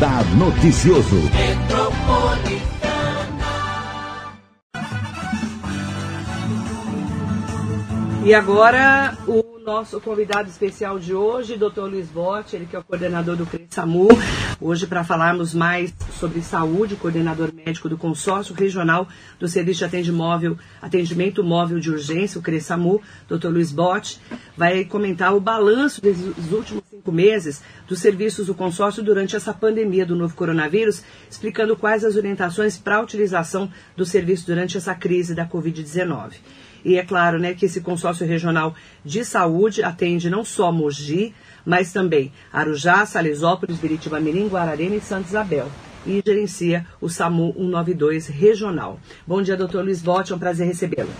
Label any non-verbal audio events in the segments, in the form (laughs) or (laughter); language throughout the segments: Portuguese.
Radar Noticioso. E agora o nosso convidado especial de hoje, Dr. Luiz Botti, ele que é o coordenador do CRESAMU, hoje para falarmos mais sobre saúde, coordenador médico do consórcio regional do Serviço de Atendimento Móvel, Atendimento Móvel de Urgência, o CRESAMU, Dr. Luiz Botti, vai comentar o balanço dos últimos cinco meses dos serviços do consórcio durante essa pandemia do novo coronavírus, explicando quais as orientações para a utilização do serviço durante essa crise da Covid-19. E é claro né, que esse consórcio regional de saúde atende não só Mogi, mas também Arujá, Salesópolis, Biritiba Mirim, Guararema e Santa Isabel. E gerencia o SAMU 192 regional. Bom dia, doutor Luiz Botti, é um prazer recebê-lo.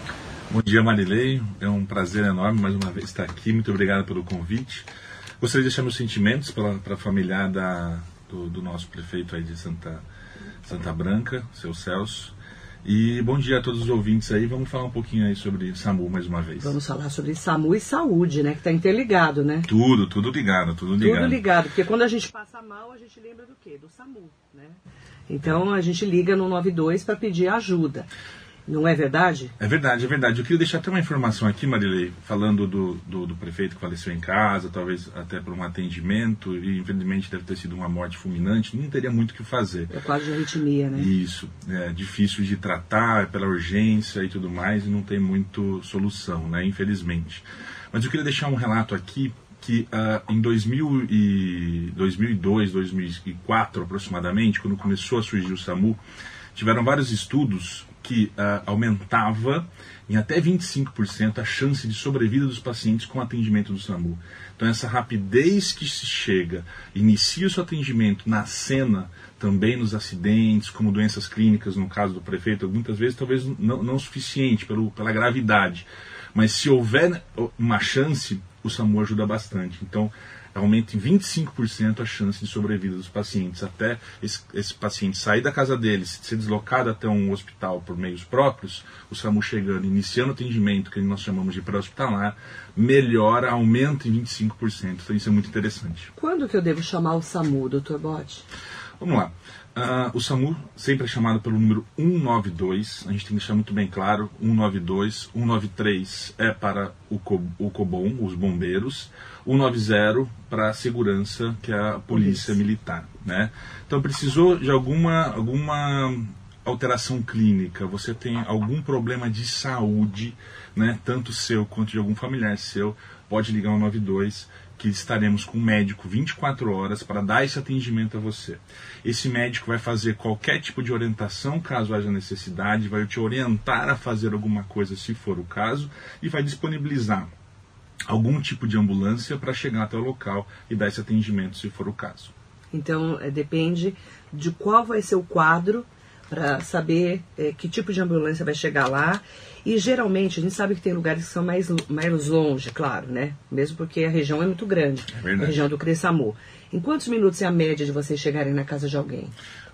Bom dia, Marilei. É um prazer enorme mais uma vez estar aqui. Muito obrigado pelo convite. Gostaria de deixar meus sentimentos para a familiar da, do, do, nosso prefeito aí de Santa, Santa Branca, seu Celso. E bom dia a todos os ouvintes aí. Vamos falar um pouquinho aí sobre SAMU mais uma vez. Vamos falar sobre SAMU e saúde, né? Que está interligado, né? Tudo, tudo ligado, tudo ligado. Tudo ligado, porque quando a gente passa mal, a gente lembra do quê? Do SAMU, né? Então a gente liga no 92 para pedir ajuda. Não é verdade? É verdade, é verdade. Eu queria deixar até uma informação aqui, Marilei, falando do, do, do, prefeito que faleceu em casa, talvez até por um atendimento, e infelizmente deve ter sido uma morte fulminante, não teria muito o que fazer. É quase de arritmia, né? Isso. É difícil de tratar, é pela urgência e tudo mais, e não tem muito solução, né? Infelizmente. Mas eu queria deixar um relato aqui que uh, em 2000 e 2002, 2004 aproximadamente, quando começou a surgir o SAMU, tiveram vários estudos que uh, aumentava em até 25% a chance de sobrevida dos pacientes com atendimento do SAMU. Então, essa rapidez que se chega, inicia o seu atendimento na cena, também nos acidentes, como doenças clínicas, no caso do prefeito, muitas vezes talvez não, não suficiente pelo, pela gravidade. Mas se houver uma chance, o SAMU ajuda bastante. Então, aumenta em 25% a chance de sobrevida dos pacientes. Até esse, esse, paciente sair da casa dele, ser deslocado até um hospital por meios próprios, o SAMU chegando, iniciando o atendimento, que nós chamamos de pré-hospitalar, melhora, aumenta em 25%. Então isso é muito interessante. Quando que eu devo chamar o SAMU, Dr. Botti? Vamos lá. Uh, o SAMU sempre é chamado pelo número 192, a gente tem que deixar muito bem claro, 192, 193 é para o, Co o COBOM, os bombeiros, 190 para a segurança, que é a polícia militar. Né? Então precisou de alguma, alguma alteração clínica, você tem algum problema de saúde, né, tanto seu quanto de algum familiar seu, pode ligar o 92 que estaremos com um médico 24 horas para dar esse atendimento a você. Esse médico vai fazer qualquer tipo de orientação caso haja necessidade, vai te orientar a fazer alguma coisa se for o caso e vai disponibilizar algum tipo de ambulância para chegar até o local e dar esse atendimento se for o caso. Então é, depende de qual vai ser o quadro para saber é, que tipo de ambulância vai chegar lá. E geralmente a gente sabe que tem lugares que são mais, mais longe, claro, né? Mesmo porque a região é muito grande. É a região do Cressamor. Em quantos minutos é a média de vocês chegarem na casa de alguém?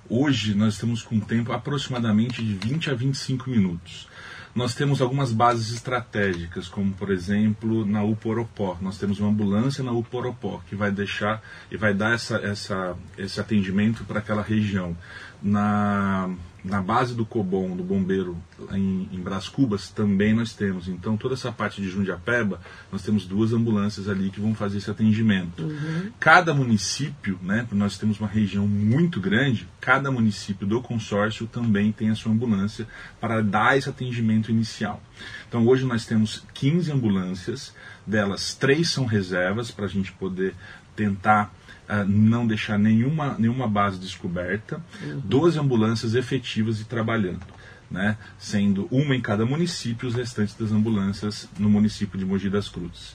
Hoje nós estamos com um tempo aproximadamente de 20 a 25 minutos. Nós temos algumas bases estratégicas, como por exemplo na Uporopó. Nós temos uma ambulância na Uporopó que vai deixar e vai dar essa, essa, esse atendimento para aquela região. Na na base do Cobom, do bombeiro em, em Brás Cubas, também nós temos. Então, toda essa parte de Jundiapeba, nós temos duas ambulâncias ali que vão fazer esse atendimento. Uhum. Cada município, né, nós temos uma região muito grande, cada município do consórcio também tem a sua ambulância para dar esse atendimento inicial. Então, hoje nós temos 15 ambulâncias, delas três são reservas para a gente poder tentar uh, não deixar nenhuma, nenhuma base descoberta, uhum. 12 ambulâncias efetivas e trabalhando. Né, sendo uma em cada município, os restantes das ambulâncias no município de Mogi das Cruzes.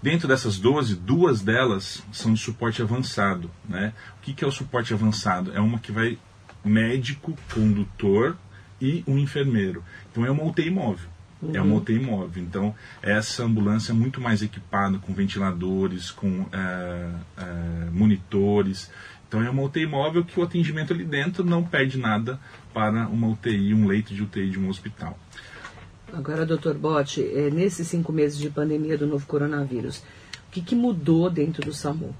Dentro dessas 12, duas delas são de suporte avançado. Né? O que, que é o suporte avançado? É uma que vai médico, condutor e um enfermeiro. Então é uma UTI móvel. Uhum. É uma UTI móvel. Então, essa ambulância é muito mais equipada com ventiladores, com é, é, monitores. Então, é uma UTI móvel que o atendimento ali dentro não perde nada para uma UTI, um leito de UTI de um hospital. Agora, doutor Botti, é, nesses cinco meses de pandemia do novo coronavírus, o que, que mudou dentro do SAMU?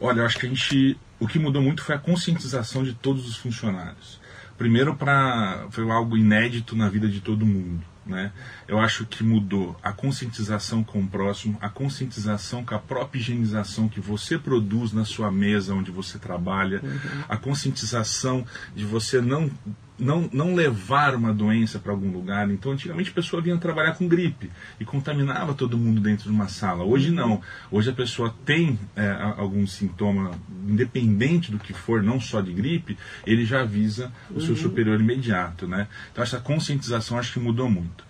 Olha, eu acho que a gente. O que mudou muito foi a conscientização de todos os funcionários. Primeiro, para foi algo inédito na vida de todo mundo. Né? Eu acho que mudou a conscientização com o próximo, a conscientização com a própria higienização que você produz na sua mesa onde você trabalha, uhum. a conscientização de você não não, não levar uma doença para algum lugar. Então, antigamente a pessoa vinha trabalhar com gripe e contaminava todo mundo dentro de uma sala. Hoje não. Hoje a pessoa tem é, algum sintoma, independente do que for, não só de gripe, ele já avisa o seu uhum. superior imediato. Né? Então, essa conscientização acho que mudou muito.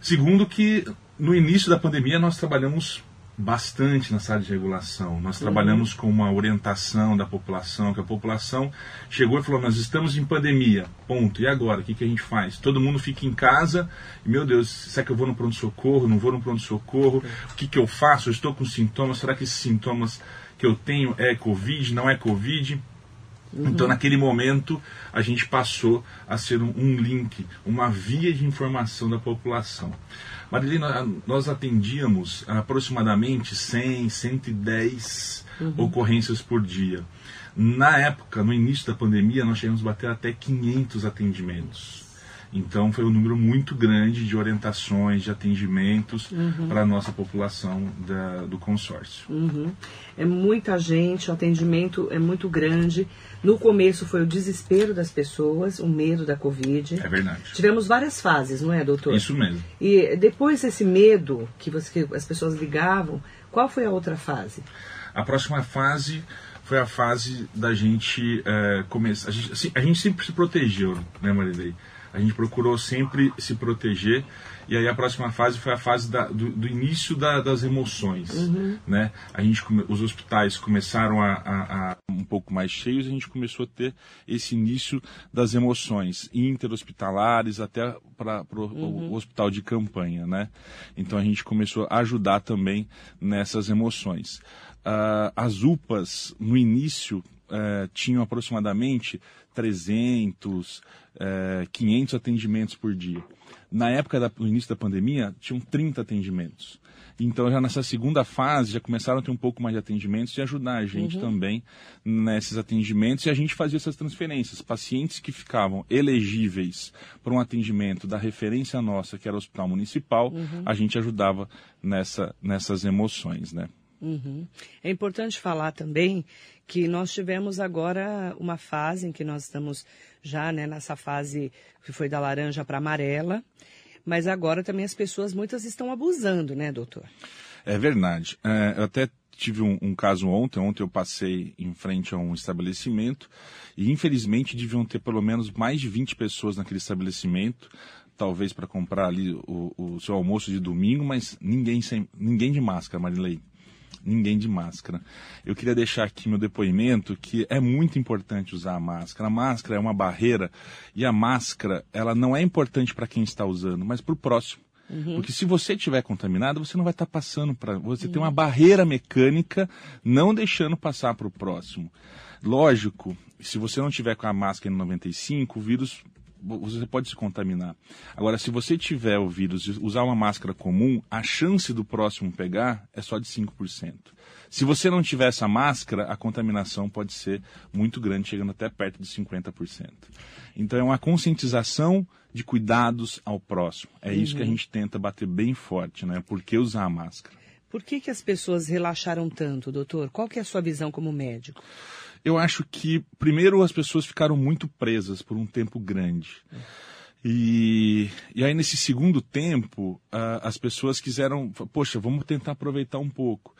Segundo, que no início da pandemia nós trabalhamos bastante na sala de regulação. Nós trabalhamos com uma orientação da população, que a população chegou e falou: Nós estamos em pandemia, ponto. E agora? O que, que a gente faz? Todo mundo fica em casa e, meu Deus, será que eu vou no pronto-socorro? Não vou no pronto-socorro? O que, que eu faço? Eu estou com sintomas? Será que esses sintomas que eu tenho é Covid? Não é Covid? Uhum. Então, naquele momento, a gente passou a ser um, um link, uma via de informação da população. Marilena, nós atendíamos aproximadamente 100, 110 uhum. ocorrências por dia. Na época, no início da pandemia, nós chegamos a bater até 500 atendimentos. Então foi um número muito grande de orientações, de atendimentos uhum. para a nossa população da, do consórcio. Uhum. É muita gente, o atendimento é muito grande. No começo foi o desespero das pessoas, o medo da Covid. É verdade. Tivemos várias fases, não é, doutor? Isso mesmo. E depois desse medo que, você, que as pessoas ligavam, qual foi a outra fase? A próxima fase foi a fase da gente é, começar. A gente, assim, a gente sempre se protegeu, né, Marilei? A gente procurou sempre se proteger e aí a próxima fase foi a fase da, do, do, início da, das emoções uhum. né a gente os hospitais começaram a, a, a, um pouco mais cheios a gente começou a ter esse início das emoções interhospitalares até para uhum. o hospital de campanha né então a gente começou a ajudar também nessas emoções uh, as UPAs no início uh, tinham aproximadamente 300, é, 500 atendimentos por dia. Na época do início da pandemia, tinham 30 atendimentos. Então, já nessa segunda fase, já começaram a ter um pouco mais de atendimentos e ajudar a gente uhum. também nesses atendimentos. E a gente fazia essas transferências. Pacientes que ficavam elegíveis para um atendimento da referência nossa, que era o Hospital Municipal, uhum. a gente ajudava nessa, nessas emoções, né? Uhum. É importante falar também que nós tivemos agora uma fase em que nós estamos já né, nessa fase que foi da laranja para amarela, mas agora também as pessoas, muitas estão abusando, né, doutor? É verdade. É, eu até tive um, um, caso ontem. Ontem eu passei em frente a um estabelecimento e infelizmente deviam ter pelo menos mais de 20 pessoas naquele estabelecimento, talvez para comprar ali o, o, seu almoço de domingo, mas ninguém sem ninguém de máscara, Marilei ninguém de máscara. Eu queria deixar aqui meu depoimento que é muito importante usar a máscara. A máscara é uma barreira e a máscara ela não é importante para quem está usando, mas para o próximo. Uhum. Porque se você estiver contaminado, você não vai estar tá passando para. Você uhum. tem uma barreira mecânica não deixando passar para o próximo. Lógico, se você não tiver com a máscara N95, o vírus você pode se contaminar. Agora, se você tiver o vírus e usar uma máscara comum, a chance do próximo pegar é só de 5%. Se você não tiver essa máscara, a contaminação pode ser muito grande, chegando até perto de 50%. Então, é uma conscientização de cuidados ao próximo. É uhum. isso que a uhum. gente tenta bater bem forte, né? Por que usar a máscara? Por que, que as pessoas relaxaram tanto, doutor? Qual que é a sua visão como médico? Eu acho que, primeiro, as pessoas ficaram muito presas por um tempo grande. E, e aí, nesse segundo tempo, uh, as pessoas quiseram, poxa, vamos tentar aproveitar um pouco.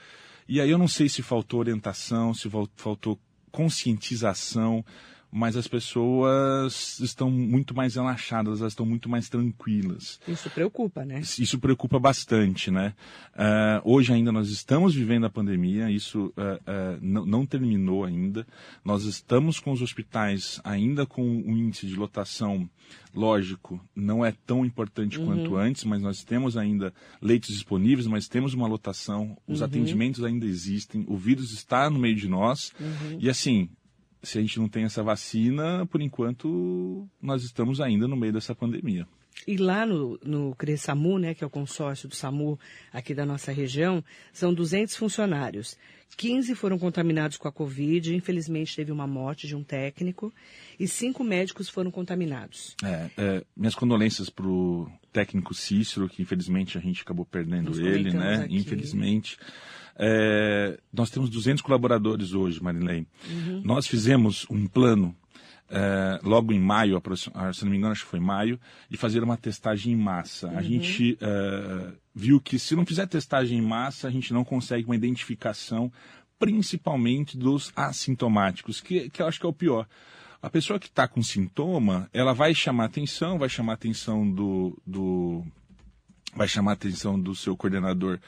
E aí eu não sei se faltou orientação, se faltou conscientização, mas as pessoas estão muito mais relaxadas, elas estão muito mais tranquilas. Isso preocupa, né? Isso preocupa bastante, né? Uh, hoje ainda nós estamos vivendo a pandemia, isso uh, uh, não, não, terminou ainda. Nós estamos com os hospitais ainda com um índice de lotação, lógico, não é tão importante uhum. quanto antes, mas nós temos ainda leitos disponíveis, mas temos uma lotação, os uhum. atendimentos ainda existem, o vírus está no meio de nós, uhum. e assim, se a gente não tem essa vacina, por enquanto nós estamos ainda no meio dessa pandemia. E lá no, no CRESAMU, né, que é o consórcio do SAMU aqui da nossa região, são 200 funcionários. 15 foram contaminados com a Covid, infelizmente teve uma morte de um técnico, e cinco médicos foram contaminados. É, é, minhas condolências para o técnico Cícero, que infelizmente a gente acabou perdendo Nos ele, né? Aqui. Infelizmente. É, nós temos 200 colaboradores hoje, Marilene. Uhum. Nós fizemos um plano é, logo em maio, ah, se não me engano, acho que foi maio, de fazer uma testagem em massa. Uhum. A gente é, viu que se não fizer testagem em massa, a gente não consegue uma identificação, principalmente dos assintomáticos, que, que eu acho que é o pior. A pessoa que está com sintoma, ela vai chamar atenção, vai chamar atenção do, do vai chamar atenção do seu coordenador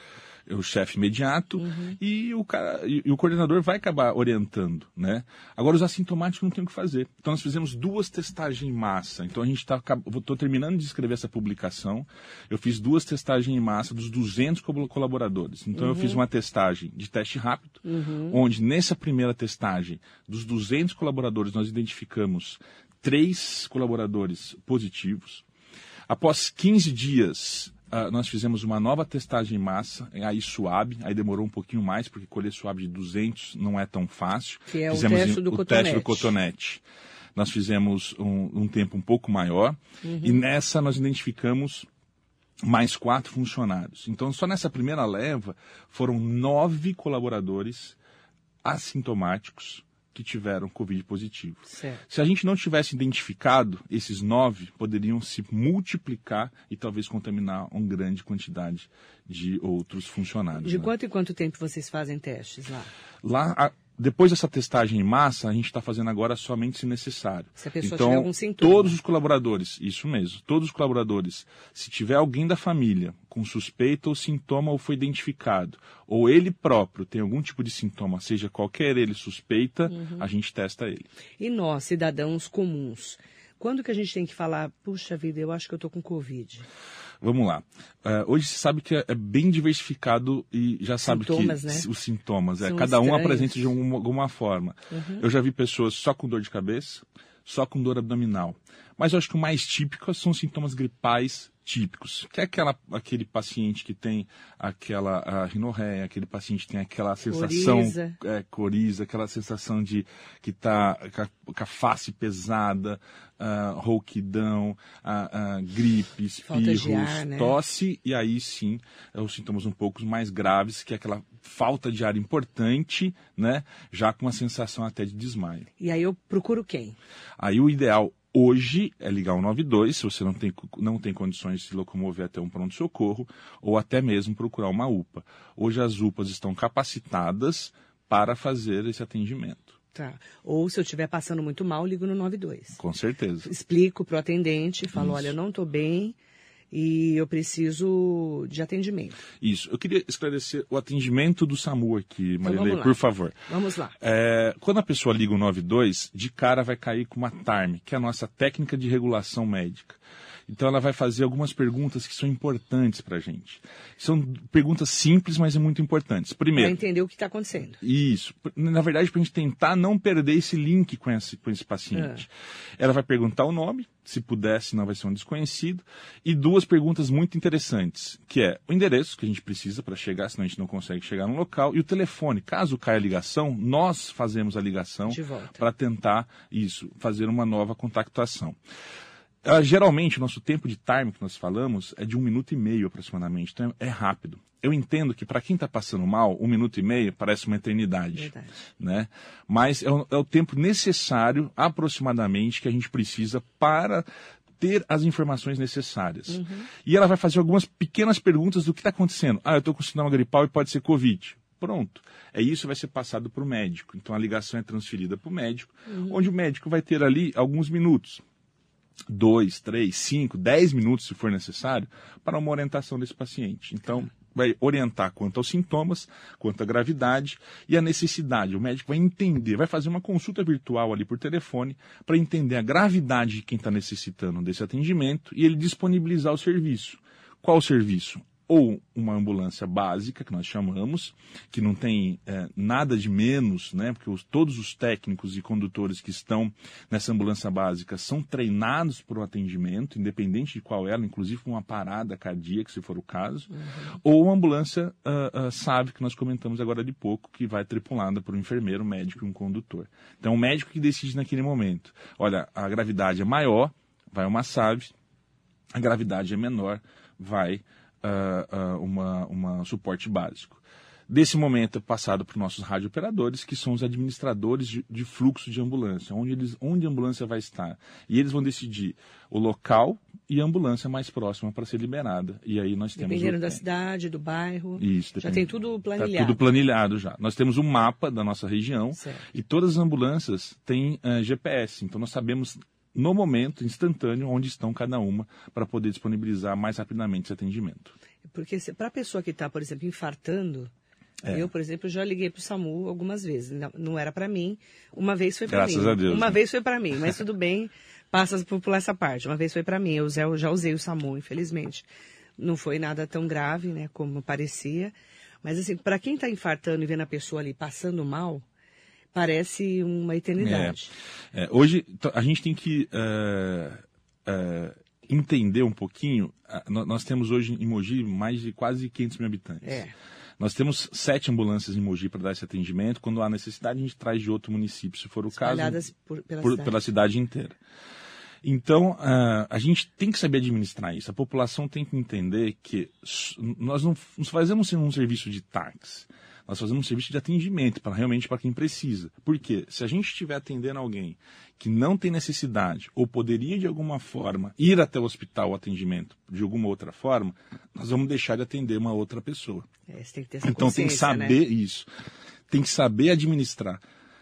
o chefe imediato uhum. e, o cara, e, o coordenador vai acabar orientando, né? Agora, os assintomáticos não tem o que fazer. Então, nós fizemos duas testagens em massa. Então, a gente está estou terminando de escrever essa publicação. Eu fiz duas testagens em massa dos 200 colaboradores. Então, uhum. eu fiz uhum. uma testagem de teste rápido, uhum. onde nessa primeira testagem, dos 200 colaboradores, nós identificamos três colaboradores positivos. Após 15 dias, Uh, nós fizemos uma nova testagem em massa, aí suave, aí demorou um pouquinho mais, porque colher suave de 200 não é tão fácil. Que é fizemos o, teste do, o cotonete. teste do cotonete. Nós fizemos um, um tempo um pouco maior, uhum. e nessa nós identificamos mais quatro funcionários. Então, só nessa primeira leva, foram nove colaboradores assintomáticos que tiveram Covid positivo. Certo. Se a gente não tivesse identificado, esses nove poderiam se multiplicar e talvez contaminar uma grande quantidade de outros funcionários. De né? quanto em quanto tempo vocês fazem testes lá? Lá, depois dessa testagem em massa, a gente está fazendo agora somente se necessário. Se a pessoa então, tiver algum sintoma. Todos os colaboradores, isso mesmo, todos os colaboradores, se tiver alguém da família com suspeita ou sintoma ou foi identificado, ou ele próprio tem algum tipo de sintoma, seja qualquer ele suspeita, uhum. a gente testa ele. E nós, cidadãos comuns, quando que a gente tem que falar, puxa vida, eu acho que eu estou com Covid? Vamos lá. Uh, hoje se sabe que é, é, bem diversificado e já sabe sintomas, que né? os sintomas, é, cada estranhos. um apresenta de alguma, alguma forma. Uhum. Eu já vi pessoas só com dor de cabeça, só com dor abdominal. Mas eu acho que o mais típico são sintomas gripais típicos, que é aquela, aquele paciente que tem aquela a rinorreia, aquele paciente que tem aquela sensação, coriza, é, coriza aquela sensação de que está com, com, a face pesada, uh, rouquidão, uh, uh, gripe, espirros, né? tosse, e aí sim é os sintomas um pouco mais graves, que é aquela falta de ar importante, né, já com uma sensação até de desmaio. E aí eu procuro quem? Aí o ideal Hoje é ligar o 92, se você não tem, não tem condições de se locomover até um pronto-socorro, ou até mesmo procurar uma UPA. Hoje as UPAs estão capacitadas para fazer esse atendimento. Tá. Ou se eu estiver passando muito mal, ligo no 92. Com certeza. Explico para o atendente, falo, Isso. olha, eu não estou bem, e eu preciso de atendimento. Isso. Eu queria esclarecer o atendimento do SAMU aqui, então, Marilei, por favor. Vamos lá. É, quando a pessoa liga o 92, de cara vai cair com uma TARM, que é a nossa técnica de regulação médica. Então ela vai fazer algumas perguntas que são importantes para a gente. São perguntas simples, mas é muito importantes. Primeiro. Para entender o que está acontecendo. Isso. Na verdade, para a gente tentar não perder esse link com esse, com esse paciente. É. Ela vai perguntar o nome, se puder, senão vai ser um desconhecido. E duas perguntas muito interessantes, que é o endereço que a gente precisa para chegar, senão a gente não consegue chegar no local, e o telefone. Caso caia a ligação, nós fazemos a ligação para tentar isso, fazer uma nova contactação. Uh, geralmente, o nosso tempo de time que nós falamos é de um minuto e meio aproximadamente, então é rápido. Eu entendo que para quem está passando mal, um minuto e meio parece uma eternidade. Verdade. Né? Mas é o, é o tempo necessário, aproximadamente, que a gente precisa para ter as informações necessárias. Uhum. E ela vai fazer algumas pequenas perguntas do que está acontecendo. Ah, eu estou com sinal gripal e pode ser Covid. Pronto. É isso vai ser passado para o médico. Então a ligação é transferida para o médico, uhum. onde o médico vai ter ali alguns minutos dois, três, cinco, dez minutos, se for necessário, para uma orientação desse paciente. Então, vai orientar quanto aos sintomas, quanto à gravidade e a necessidade. O médico vai entender, vai fazer uma consulta virtual ali por telefone para entender a gravidade de quem está necessitando desse atendimento e ele disponibilizar o serviço. Qual o serviço? Ou uma ambulância básica, que nós chamamos, que não tem é, nada de menos, né? Porque os, todos os técnicos e condutores que estão nessa ambulância básica são treinados para o atendimento, independente de qual ela, inclusive com uma parada cardíaca, se for o caso, uhum. ou uma ambulância uh, uh, SAV, que nós comentamos agora de pouco, que vai tripulada por um enfermeiro, um médico e um condutor. Então, o médico que decide naquele momento, olha, a gravidade é maior, vai uma SAV, a gravidade é menor, vai uh, uh, uma, uma suporte básico. Desse momento é passado para os nossos radiooperadores, que são os administradores de, de, fluxo de ambulância, onde, eles, onde a ambulância vai estar. E eles vão decidir o local e a ambulância mais próxima para ser liberada. E aí nós temos. Dependendo o... da cidade, do bairro. Isso, já tem tudo tá planilhado. Está tudo planilhado já. Nós temos um mapa da nossa região certo. e todas as ambulâncias têm uh, eh, GPS. Então nós sabemos no momento, instantâneo, onde estão cada uma, para poder disponibilizar mais rapidamente esse atendimento. Porque para a pessoa que está, por exemplo, infartando, é. eu, por exemplo, já liguei para o SAMU algumas vezes. Não, não era para mim, uma vez foi para mim. Graças a Deus. Uma né? vez foi para mim, mas (laughs) tudo bem, passa por, por, essa parte. Uma vez foi para mim, eu já, eu já usei o SAMU, infelizmente. Não foi nada tão grave, né, como parecia. Mas assim, para quem está infartando e vendo a pessoa ali passando mal, parece uma eternidade. É, é, hoje a gente tem que uh, uh, entender um pouquinho. Uh, nós temos hoje em Mogi mais de quase 500 mil habitantes. É. Nós temos sete ambulâncias em Mogi para dar esse atendimento. Quando há necessidade, a gente traz de outro município, se for o caso, por, pela, por, cidade. pela cidade inteira. Então, a gente tem que saber administrar isso. A população tem que entender que nós não fazemos um serviço de táxi. Nós fazemos um serviço de atendimento para realmente para quem precisa. Porque se a gente estiver atendendo alguém que não tem necessidade ou poderia de alguma forma ir até o hospital o atendimento de alguma outra forma, nós vamos deixar de atender uma outra pessoa. É, tem que então tem que saber né? isso. Tem que saber administrar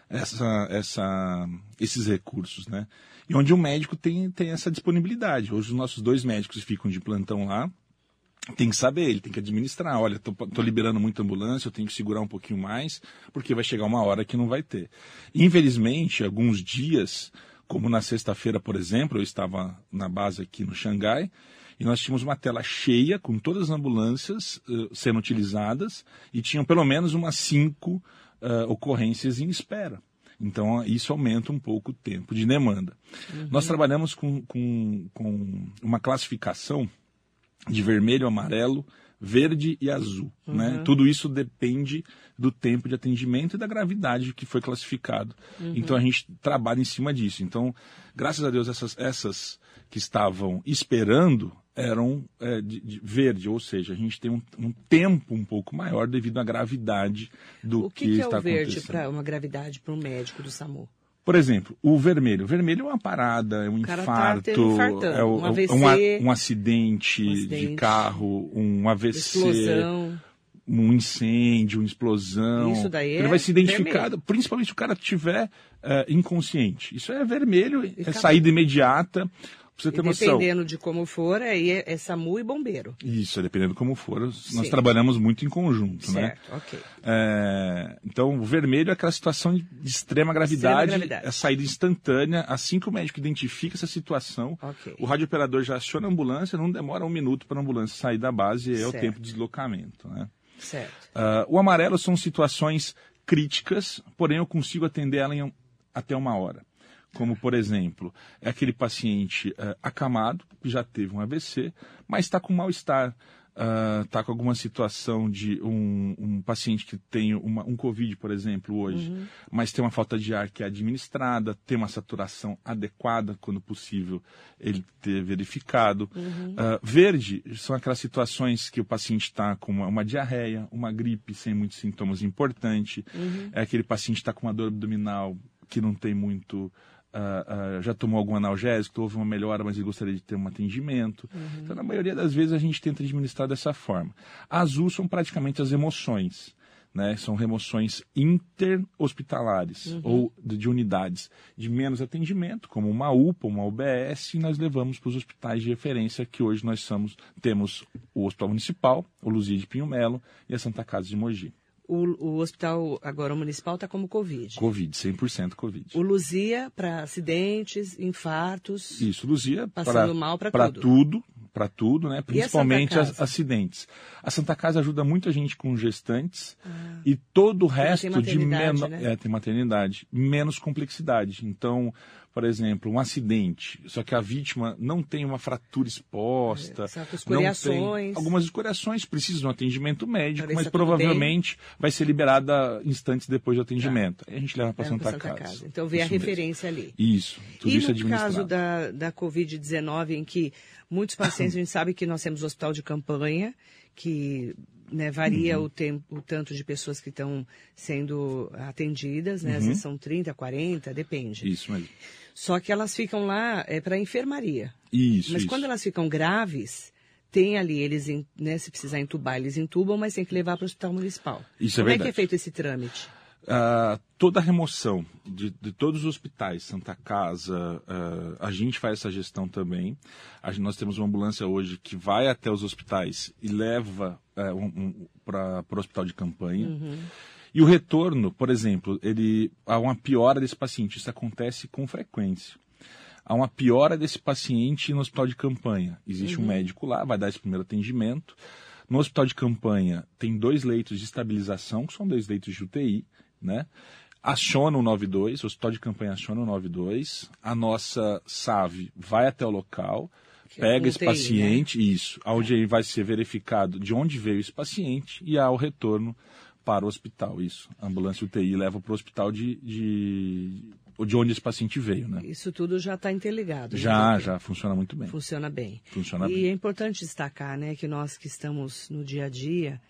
essa, essa, esses recursos, né? E onde o médico tem, tem essa disponibilidade. Hoje os nossos dois médicos ficam de plantão lá, tem que saber, ele tem que administrar. Olha, tô, liberando muita ambulância, eu tenho que segurar um pouquinho mais, porque vai chegar uma hora que não vai ter. Infelizmente, alguns dias, como na sexta-feira, por exemplo, eu estava na base aqui no Xangai, e nós tínhamos uma tela cheia com todas as ambulâncias uh, sendo utilizadas, e tinham pelo menos umas cinco uh, ocorrências em espera. Então, isso aumenta um pouco o tempo de demanda. Uhum. Nós trabalhamos com, com, com uma classificação de vermelho, amarelo, verde e azul. Uhum. Né? Tudo isso depende do tempo de atendimento e da gravidade que foi classificado. Uhum. Então a gente trabalha em cima disso. Então, graças a Deus, essas, essas que estavam esperando eram é, de, de verde, ou seja, a gente tem um, um, tempo um pouco maior devido à gravidade do o que, que, que está acontecendo. O que é o verde para uma gravidade para um médico do SAMU? Por exemplo, o vermelho. O vermelho é uma parada, é um tá infarto, é o, um, AVC, um, um, acidente um, acidente de carro, um AVC. Explosão. Um incêndio, uma explosão. Isso daí Ele é vai se identificar, vermelho. principalmente se o cara estiver uh, inconsciente. Isso é vermelho, e é saída imediata você ter noção. Dependendo de como for, aí é, é SAMU e bombeiro. Isso, dependendo de como for. Sim. Nós trabalhamos muito em conjunto, certo, né? Certo, ok. É, então, o vermelho é aquela situação de extrema gravidade, extrema gravidade. é a saída instantânea. Assim que o médico identifica essa situação, okay. o radiooperador já aciona a ambulância, não demora um minuto para a ambulância sair da base, é certo. o tempo de deslocamento, né? Certo. Uh, o amarelo são situações críticas, porém eu consigo atender ela em até uma hora como por exemplo, é aquele paciente uh, acamado, que já teve um AVC, mas está com mal-estar, está uh, com alguma situação de um, um paciente que tem uma, um Covid, por exemplo, hoje, uhum. mas tem uma falta de ar que é administrada, tem uma saturação adequada, quando possível, ele ter verificado. Uhum. Uh, verde são aquelas situações que o paciente está com uma, uma, diarreia, uma gripe sem muitos sintomas importantes, uhum. é aquele paciente que está com uma dor abdominal que não tem muito Uh, uh, já tomou algum analgésico, houve uma melhora, mas ele gostaria de ter um atendimento. Uhum. Então, na maioria das vezes, a gente tenta administrar dessa forma. Azul são praticamente as emoções. Né? São remoções interhospitalares uhum. ou de, de, unidades de menos atendimento, como uma UPA, uma UBS, e nós levamos para os hospitais de referência, que hoje nós somos, temos o Hospital Municipal, o Luzia de Pinho Melo e a Santa Casa de Mogi. O, o hospital agora o municipal está como Covid. Covid, 100% Covid. O Luzia para acidentes, infartos. Isso, Luzia passando pra, mal para tudo. tudo para tudo, né? Principalmente as, acidentes. A Santa Casa ajuda muito a gente com gestantes ah. e todo o resto de menos. Né? É, tem maternidade. Menos complexidade. Então, por exemplo, um acidente, só que a vítima não tem uma fratura exposta, é, escoriações. Tem, algumas escoriações precisam de um atendimento médico, mas provavelmente vai ser liberada instantes depois do atendimento. Tá. Aí a gente leva para Santa, Santa Casa. Casa. Então vê a referência ali. Isso, tudo e isso no caso da, da Covid-19, em que muitos pacientes, a gente sabe que nós temos o hospital de campanha, que né, varia uhum. o tempo, o tanto de pessoas que estão sendo atendidas, né? Uhum. Às vezes são 30, 40, depende. Isso mesmo. Só que elas ficam lá é, para enfermaria. Isso. Mas isso. quando elas ficam graves, tem ali, eles, né, se precisar entubar, eles entubam, mas tem que levar para o hospital municipal. Isso Como é verdade. Como é que é feito esse trâmite? Uh, toda a remoção de, de, todos os hospitais, Santa Casa, uh, a gente faz essa gestão também. A, nós temos uma ambulância hoje que vai até os hospitais e leva uh, um, um, para o hospital de campanha. Uhum. E o retorno, por exemplo, ele há uma piora desse paciente. Isso acontece com frequência. Há uma piora desse paciente no hospital de campanha. Existe uhum. um médico lá, vai dar esse primeiro atendimento. No hospital de campanha tem dois leitos de estabilização, que são dois leitos de UTI, né? Aciona o 92, o hospital de campanha aciona o 92, a nossa SAV vai até o local, que é pega esse né? paciente, né? isso, onde é. vai ser verificado de onde veio esse paciente e há o retorno para o hospital, isso. A ambulância UTI leva para o hospital de, de, de onde esse paciente veio, né? Isso tudo já está interligado. Né, já, já, funciona muito bem. Funciona bem. Funciona e bem. é importante destacar, né, que nós que estamos no dia a dia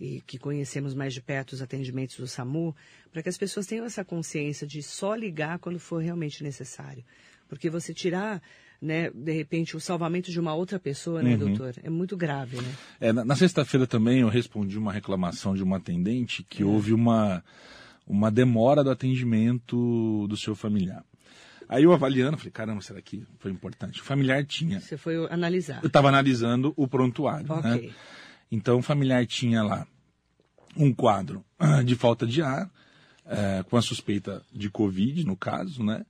e que conhecemos mais de perto os atendimentos do SAMU, para que as pessoas tenham essa consciência de só ligar quando for realmente necessário. Porque você tirar né, de repente, o salvamento de uma outra pessoa, né, uhum. doutor? É muito grave, né? É, na, na sexta-feira também eu respondi uma reclamação de uma atendente que uhum. houve uma, uma demora do atendimento do seu familiar. Aí eu avaliando, falei, caramba, será que foi importante? O familiar tinha. Você foi analisar. Eu estava analisando o prontuário, né? okay. né? Então o familiar tinha lá um quadro de falta de ar, é, com a suspeita de Covid, no caso, né?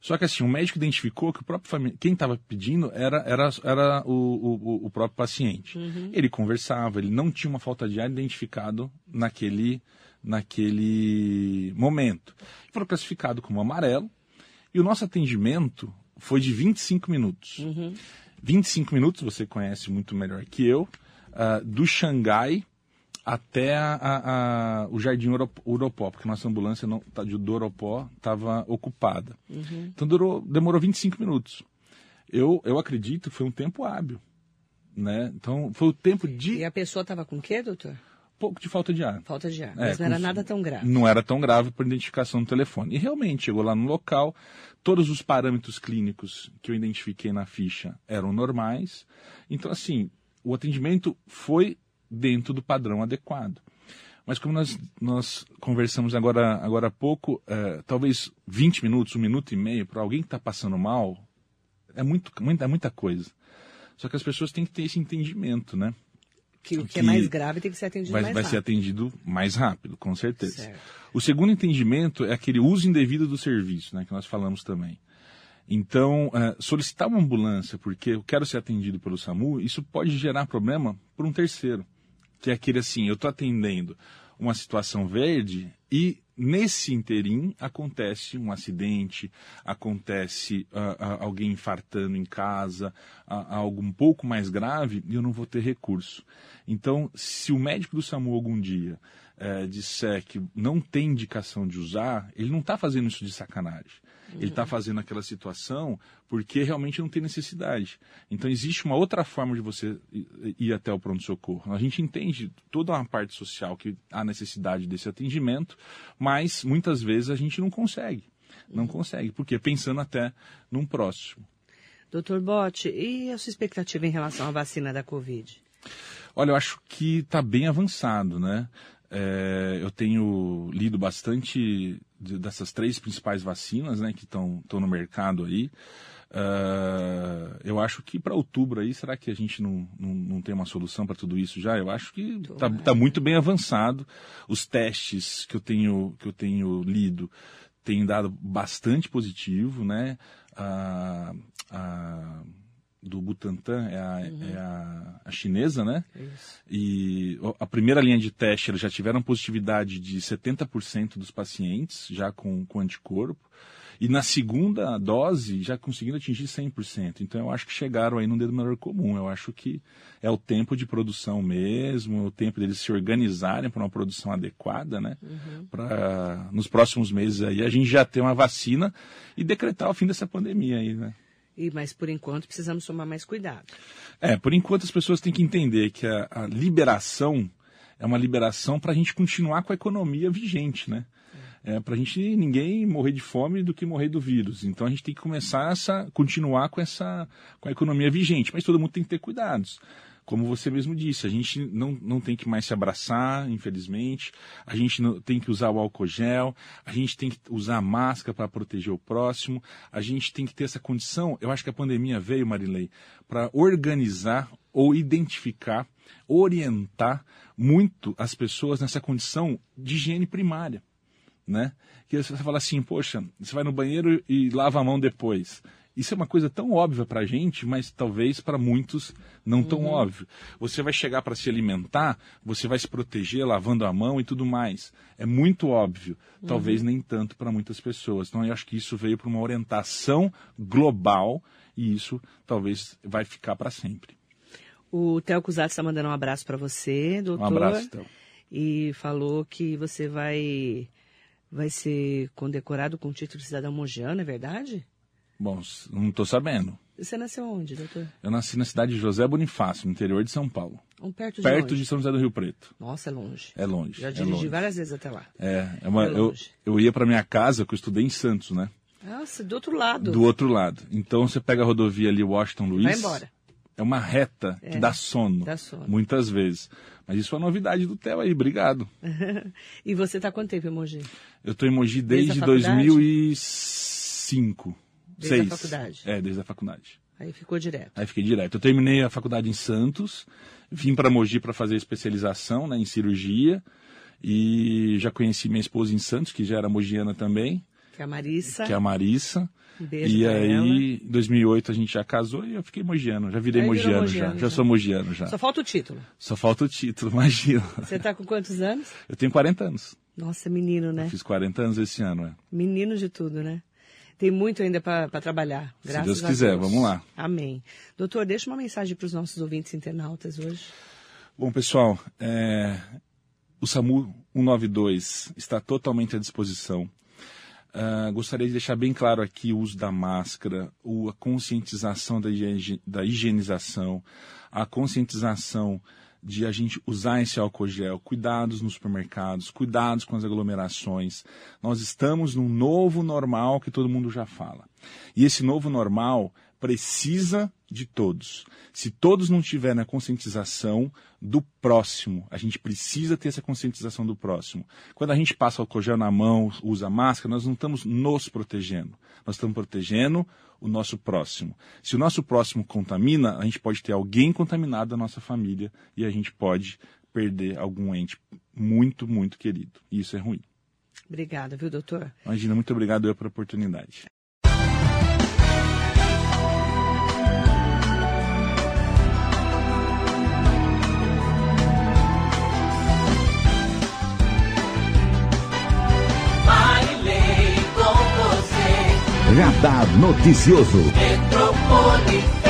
Só que assim, o médico identificou que o próprio família, quem estava pedindo era, era, era o, o, o próprio paciente. Uhum. Ele conversava, ele não tinha uma falta de ar identificado naquele, naquele momento. Foi classificado como amarelo e o nosso atendimento foi de 25 minutos. Uhum. 25 minutos, você conhece muito melhor que eu, uh, do Xangai até a, a, a, o Jardim Uropó, porque nossa ambulância não, tá, de, do Uropó estava ocupada. Uhum. Então durou, demorou 25 minutos. Eu, eu acredito que foi um tempo hábil. Né? Então foi o tempo de. E a pessoa estava com o quê, doutor? pouco de falta de ar. Falta de ar. É, Mas não era nada tão grave. Não era tão grave por identificação do telefone. E realmente, chegou lá no local, todos os parâmetros clínicos que eu identifiquei na ficha eram normais. Então, assim, o atendimento foi dentro do padrão adequado. Mas como nós, nós conversamos agora, agora há pouco, é, talvez 20 minutos, um minuto e meio, para alguém que está passando mal, é, muito, muita, muita coisa. Só que as pessoas têm que ter esse entendimento, né? Que o que, que é mais grave tem que ser atendido vai, mais vai rápido. Vai ser atendido mais rápido, com certeza. Certo. O segundo entendimento é aquele uso indevido do serviço, né, que nós falamos também. Então, uh, solicitar uma ambulância porque eu quero ser atendido pelo SAMU, isso pode gerar problema por um terceiro. Que é aquele assim, eu estou atendendo uma situação verde e nesse interim acontece um acidente, acontece uh, uh, alguém infartando em casa, uh, algo um pouco mais grave e eu não vou ter recurso. Então, se o médico do SAMU algum dia é, disser que não tem indicação de usar, ele não está fazendo isso de sacanagem. Uhum. Ele está fazendo aquela situação porque realmente não tem necessidade. Então existe uma outra forma de você ir até o pronto-socorro. A gente entende toda uma parte social que há necessidade desse atendimento, mas muitas vezes a gente não consegue. Não consegue, porque pensando até num próximo. Doutor Botti, e a sua expectativa em relação à vacina da Covid? Olha, eu acho que está bem avançado, né? É, eu tenho lido bastante de, dessas três principais vacinas né, que estão no mercado aí. Uh, eu acho que para outubro aí, será que a gente não, não, não tem uma solução para tudo isso já? Eu acho que está tá muito bem avançado. Os testes que eu tenho, que eu tenho lido têm dado bastante positivo, né? Uh, uh, do Butantan é a, uhum. é a, a, chinesa, né? Isso. E a primeira linha de teste eles já tiveram positividade de 70% dos pacientes, já com, com anticorpo. E na segunda dose já conseguindo atingir 100%. Então eu acho que chegaram aí num dedo menor comum. Eu acho que é o tempo de produção mesmo, o tempo deles se organizarem para uma produção adequada, né? Uhum. Para nos próximos meses aí a gente já ter uma vacina e decretar o fim dessa pandemia aí, né? E, mas por enquanto precisamos tomar mais cuidado. É, por enquanto as pessoas têm que entender que a, a liberação é uma liberação para a gente continuar com a economia vigente, né? É, para a gente ninguém morrer de fome do que morrer do vírus. Então a gente tem que começar essa, continuar com essa, com a economia vigente. Mas todo mundo tem que ter cuidados como você mesmo disse, a gente não, não tem que mais se abraçar, infelizmente, a gente não, tem que usar o álcool gel, a gente tem que usar a máscara para proteger o próximo, a gente tem que ter essa condição. Eu acho que a pandemia veio, Marilei, para organizar ou identificar, orientar muito as pessoas nessa condição de higiene primária. Né? Que você fala assim, poxa, você vai no banheiro e lava a mão depois. Isso é uma coisa tão óbvia para a gente, mas talvez para muitos não tão uhum. óbvio. Você vai chegar para se alimentar, você vai se proteger lavando a mão e tudo mais. É muito óbvio, talvez uhum. nem tanto para muitas pessoas. Então eu acho que isso veio para uma orientação global e isso talvez vai ficar para sempre. O Theo Cusatz está mandando um abraço para você, doutor. Um abraço, Theo. E falou que você vai vai ser condecorado com o título de cidadão mogiano, é verdade? Bom, não estou sabendo. Você nasceu onde, doutor? Eu nasci na cidade de José Bonifácio, no interior de São Paulo. Um perto de Perto onde? de São José do Rio Preto. Nossa, é longe. É longe. Já é dirigi longe. várias vezes até lá. É, é uma, É eu, longe. eu ia para minha casa, que eu estudei em Santos, né? Nossa, do outro lado. Do outro lado. Então você pega a rodovia ali, Washington Luiz. Vai embora. É uma reta que É, dá sono. dá sono. Muitas vezes. Mas isso é uma novidade do Theo aí, obrigado. (laughs) e você está quanto tempo em Mogi? Eu estou em Mogi Desde desde, a faculdade? 2005. Desde a Seis. faculdade? É, desde a faculdade. Aí ficou direto. Aí fiquei direto. Eu terminei a faculdade em Santos, vim para Mogi para fazer especialização né, em cirurgia e já conheci minha esposa em Santos, que já era mogiana também, Que é a Marissa. que é a Marissa. Um beijo e aí, em 2008 a gente já casou e eu fiquei mogiano, já virei mogiano, mogiano já, já. já sou mogiano já. Só falta o título. Só falta o título, (laughs) imagina. Você está com quantos anos? Eu tenho 40 anos. Nossa, menino, né? Fiz 40 anos esse ano, é. Menino de tudo, né? Tem muito ainda para trabalhar. Se Graças Deus a quiser, Deus. vamos lá. Amém. Doutor, deixa uma mensagem para os nossos ouvintes internautas hoje. Bom, pessoal, é, o SAMU 192 está totalmente à disposição. Ah, gostaria de deixar bem claro aqui o uso da máscara, o- a conscientização da higienização, a conscientização de a gente usar esse álcool gel, cuidados nos supermercados, cuidados com as aglomerações. Nós estamos num novo normal que todo mundo já fala. E esse novo normal precisa de todos. Se todos não tiverem a conscientização do próximo, a gente precisa ter essa conscientização do próximo. Quando a gente passa álcool gel na mão, usa máscara, nós não estamos nos protegendo. Nós estamos protegendo o nosso próximo. Se o nosso próximo contamina, a gente pode ter alguém contaminado da nossa família e a gente pode perder algum ente muito, muito querido. E isso é ruim. Obrigada, viu, doutor? Imagina, muito obrigado eu pela oportunidade. Radar Noticioso.